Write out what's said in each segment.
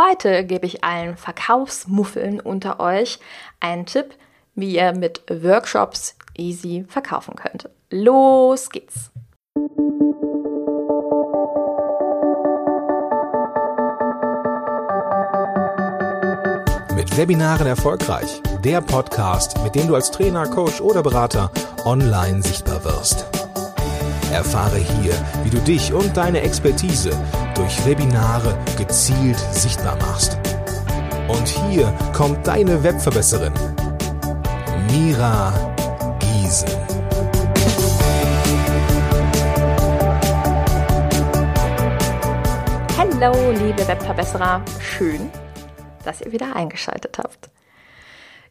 heute gebe ich allen Verkaufsmuffeln unter euch einen Tipp, wie ihr mit Workshops easy verkaufen könnt. Los geht's! Mit Webinaren erfolgreich. Der Podcast, mit dem du als Trainer, Coach oder Berater online sichtbar wirst. Erfahre hier, wie du dich und deine Expertise durch Webinare gezielt sichtbar machst. Und hier kommt deine Webverbesserin, Mira Giesen. Hallo, liebe Webverbesserer. Schön, dass ihr wieder eingeschaltet habt.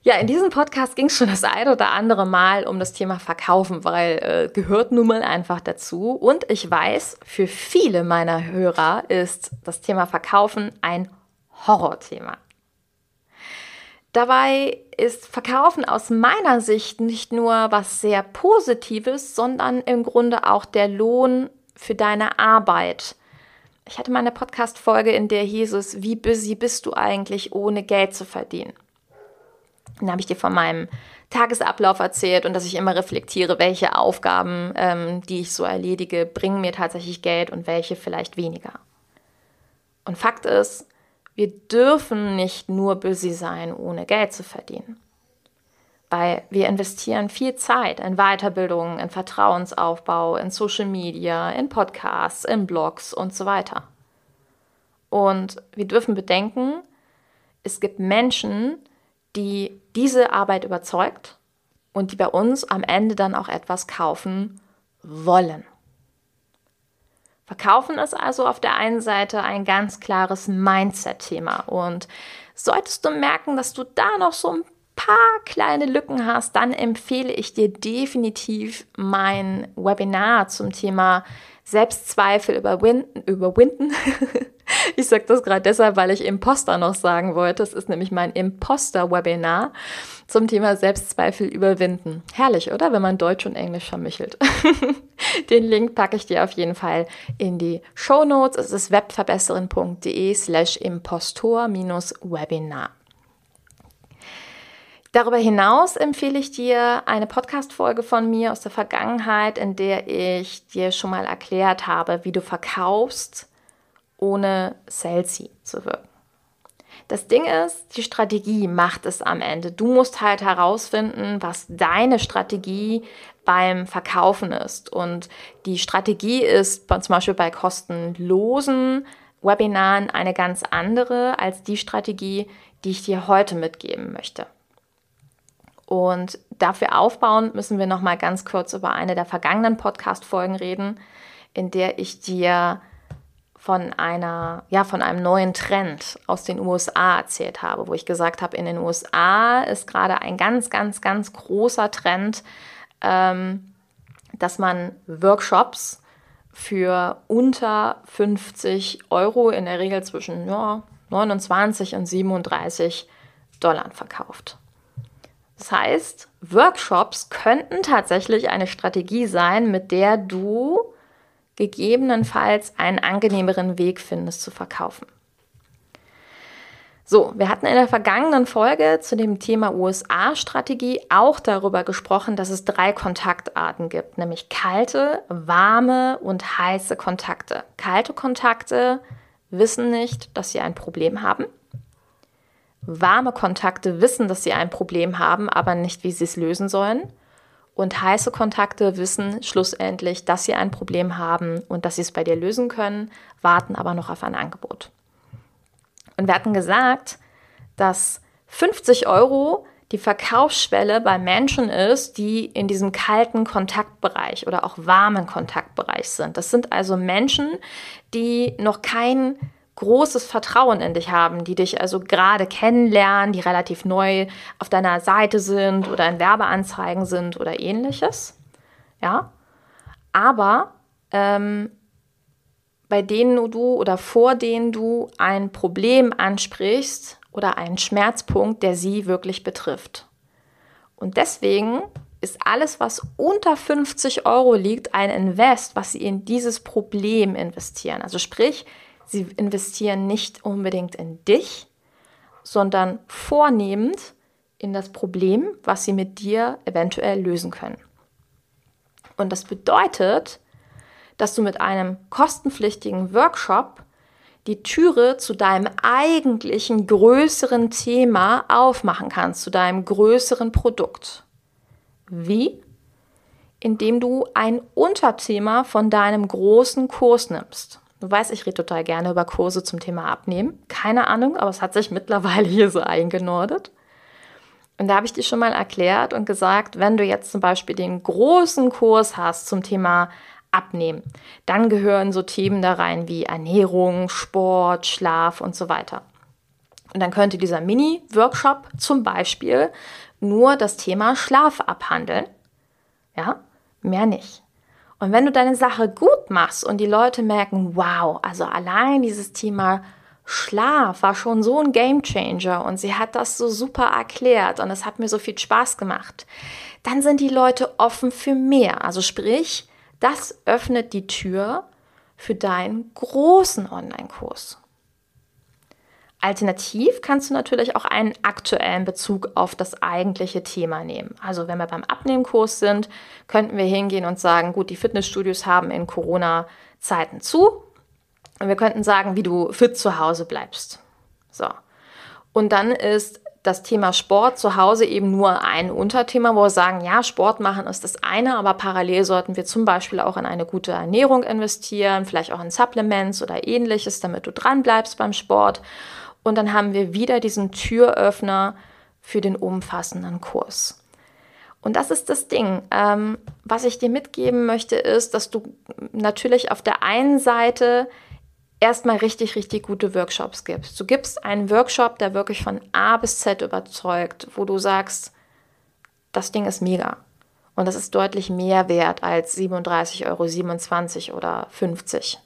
Ja, in diesem Podcast ging es schon das ein oder andere Mal um das Thema Verkaufen, weil äh, gehört nun mal einfach dazu. Und ich weiß, für viele meiner Hörer ist das Thema Verkaufen ein Horrorthema. Dabei ist Verkaufen aus meiner Sicht nicht nur was sehr Positives, sondern im Grunde auch der Lohn für deine Arbeit. Ich hatte mal eine Podcast-Folge, in der hieß es, wie busy bist du eigentlich, ohne Geld zu verdienen? Dann habe ich dir von meinem Tagesablauf erzählt und dass ich immer reflektiere, welche Aufgaben, ähm, die ich so erledige, bringen mir tatsächlich Geld und welche vielleicht weniger. Und Fakt ist, wir dürfen nicht nur busy sein, ohne Geld zu verdienen. Weil wir investieren viel Zeit in Weiterbildung, in Vertrauensaufbau, in Social Media, in Podcasts, in Blogs und so weiter. Und wir dürfen bedenken, es gibt Menschen, die diese Arbeit überzeugt und die bei uns am Ende dann auch etwas kaufen wollen. Verkaufen ist also auf der einen Seite ein ganz klares Mindset-Thema und solltest du merken, dass du da noch so ein paar kleine Lücken hast, dann empfehle ich dir definitiv mein Webinar zum Thema Selbstzweifel überwinden. überwinden. ich sage das gerade deshalb, weil ich Imposter noch sagen wollte. Es ist nämlich mein Imposter-Webinar zum Thema Selbstzweifel überwinden. Herrlich, oder? Wenn man Deutsch und Englisch vermichelt. Den Link packe ich dir auf jeden Fall in die Show Notes. Es ist webverbesserin.de slash impostor-webinar. Darüber hinaus empfehle ich dir eine Podcast-Folge von mir aus der Vergangenheit, in der ich dir schon mal erklärt habe, wie du verkaufst, ohne salesy zu wirken. Das Ding ist, die Strategie macht es am Ende. Du musst halt herausfinden, was deine Strategie beim Verkaufen ist. Und die Strategie ist zum Beispiel bei kostenlosen Webinaren eine ganz andere als die Strategie, die ich dir heute mitgeben möchte. Und dafür aufbauen müssen wir noch mal ganz kurz über eine der vergangenen Podcast-Folgen reden, in der ich dir von einer, ja, von einem neuen Trend aus den USA erzählt habe, wo ich gesagt habe, in den USA ist gerade ein ganz, ganz, ganz großer Trend, ähm, dass man Workshops für unter 50 Euro, in der Regel zwischen ja, 29 und 37 Dollar verkauft. Das heißt, Workshops könnten tatsächlich eine Strategie sein, mit der du gegebenenfalls einen angenehmeren Weg findest zu verkaufen. So, wir hatten in der vergangenen Folge zu dem Thema USA-Strategie auch darüber gesprochen, dass es drei Kontaktarten gibt, nämlich kalte, warme und heiße Kontakte. Kalte Kontakte wissen nicht, dass sie ein Problem haben. Warme Kontakte wissen, dass sie ein Problem haben, aber nicht, wie sie es lösen sollen. Und heiße Kontakte wissen schlussendlich, dass sie ein Problem haben und dass sie es bei dir lösen können, warten aber noch auf ein Angebot. Und wir hatten gesagt, dass 50 Euro die Verkaufsschwelle bei Menschen ist, die in diesem kalten Kontaktbereich oder auch warmen Kontaktbereich sind. Das sind also Menschen, die noch kein großes Vertrauen in dich haben, die dich also gerade kennenlernen, die relativ neu auf deiner Seite sind oder in Werbeanzeigen sind oder ähnliches. Ja, aber ähm, bei denen du oder vor denen du ein Problem ansprichst oder einen Schmerzpunkt, der sie wirklich betrifft. Und deswegen ist alles, was unter 50 Euro liegt, ein Invest, was sie in dieses Problem investieren. Also sprich, Sie investieren nicht unbedingt in dich, sondern vornehmend in das Problem, was sie mit dir eventuell lösen können. Und das bedeutet, dass du mit einem kostenpflichtigen Workshop die Türe zu deinem eigentlichen größeren Thema aufmachen kannst, zu deinem größeren Produkt. Wie? Indem du ein Unterthema von deinem großen Kurs nimmst. Du weißt, ich rede total gerne über Kurse zum Thema Abnehmen. Keine Ahnung, aber es hat sich mittlerweile hier so eingenordet. Und da habe ich dir schon mal erklärt und gesagt, wenn du jetzt zum Beispiel den großen Kurs hast zum Thema Abnehmen, dann gehören so Themen da rein wie Ernährung, Sport, Schlaf und so weiter. Und dann könnte dieser Mini-Workshop zum Beispiel nur das Thema Schlaf abhandeln. Ja, mehr nicht. Und wenn du deine Sache gut machst und die Leute merken, wow, also allein dieses Thema Schlaf war schon so ein Game Changer und sie hat das so super erklärt und es hat mir so viel Spaß gemacht, dann sind die Leute offen für mehr. Also sprich, das öffnet die Tür für deinen großen Online-Kurs. Alternativ kannst du natürlich auch einen aktuellen Bezug auf das eigentliche Thema nehmen. Also wenn wir beim Abnehmkurs sind, könnten wir hingehen und sagen, gut, die Fitnessstudios haben in Corona-Zeiten zu. Und wir könnten sagen, wie du fit zu Hause bleibst. So. Und dann ist das Thema Sport zu Hause eben nur ein Unterthema, wo wir sagen, ja, Sport machen ist das eine, aber parallel sollten wir zum Beispiel auch in eine gute Ernährung investieren, vielleicht auch in Supplements oder ähnliches, damit du dran bleibst beim Sport. Und dann haben wir wieder diesen Türöffner für den umfassenden Kurs. Und das ist das Ding. Ähm, was ich dir mitgeben möchte, ist, dass du natürlich auf der einen Seite erstmal richtig, richtig gute Workshops gibst. Du gibst einen Workshop, der wirklich von A bis Z überzeugt, wo du sagst, das Ding ist mega. Und das ist deutlich mehr wert als 37,27 Euro oder 50.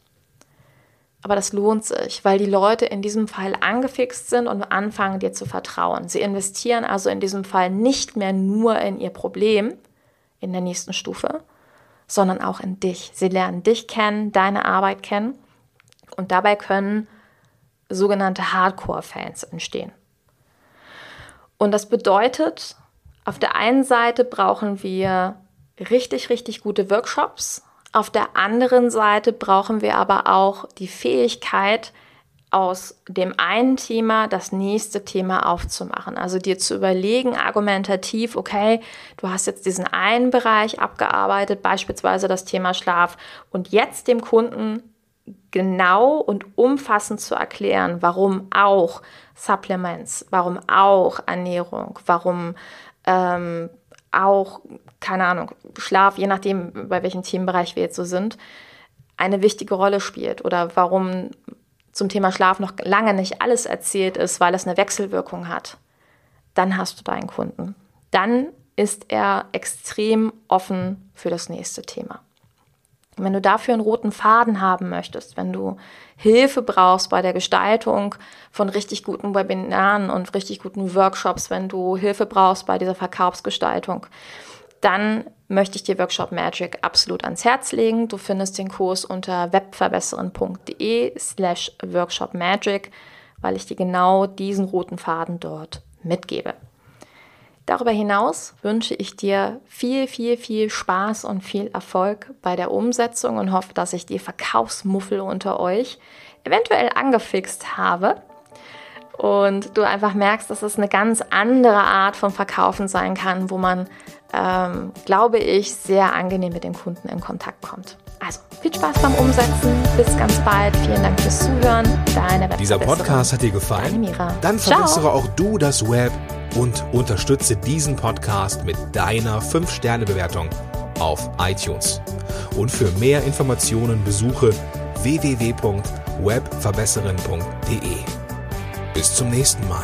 Aber das lohnt sich, weil die Leute in diesem Fall angefixt sind und anfangen dir zu vertrauen. Sie investieren also in diesem Fall nicht mehr nur in ihr Problem in der nächsten Stufe, sondern auch in dich. Sie lernen dich kennen, deine Arbeit kennen und dabei können sogenannte Hardcore-Fans entstehen. Und das bedeutet, auf der einen Seite brauchen wir richtig, richtig gute Workshops, auf der anderen Seite brauchen wir aber auch die Fähigkeit, aus dem einen Thema das nächste Thema aufzumachen. Also dir zu überlegen, argumentativ, okay, du hast jetzt diesen einen Bereich abgearbeitet, beispielsweise das Thema Schlaf, und jetzt dem Kunden genau und umfassend zu erklären, warum auch Supplements, warum auch Ernährung, warum ähm, auch, keine Ahnung, Schlaf, je nachdem, bei welchem Themenbereich wir jetzt so sind, eine wichtige Rolle spielt oder warum zum Thema Schlaf noch lange nicht alles erzählt ist, weil es eine Wechselwirkung hat, dann hast du deinen Kunden. Dann ist er extrem offen für das nächste Thema. Wenn du dafür einen roten Faden haben möchtest, wenn du Hilfe brauchst bei der Gestaltung von richtig guten Webinaren und richtig guten Workshops, wenn du Hilfe brauchst bei dieser Verkaufsgestaltung, dann möchte ich dir Workshop Magic absolut ans Herz legen. Du findest den Kurs unter webverbessern.de slash Workshop Magic, weil ich dir genau diesen roten Faden dort mitgebe. Darüber hinaus wünsche ich dir viel, viel, viel Spaß und viel Erfolg bei der Umsetzung und hoffe, dass ich die Verkaufsmuffel unter euch eventuell angefixt habe und du einfach merkst, dass es eine ganz andere Art von Verkaufen sein kann, wo man, ähm, glaube ich, sehr angenehm mit dem Kunden in Kontakt kommt. Also viel Spaß beim Umsetzen. Bis ganz bald. Vielen Dank fürs Zuhören. Deine Web Dieser Podcast hat dir gefallen? Dann verbessere Ciao. auch du das Web und unterstütze diesen Podcast mit deiner 5-Sterne-Bewertung auf iTunes. Und für mehr Informationen besuche www.webverbesserin.de. Bis zum nächsten Mal.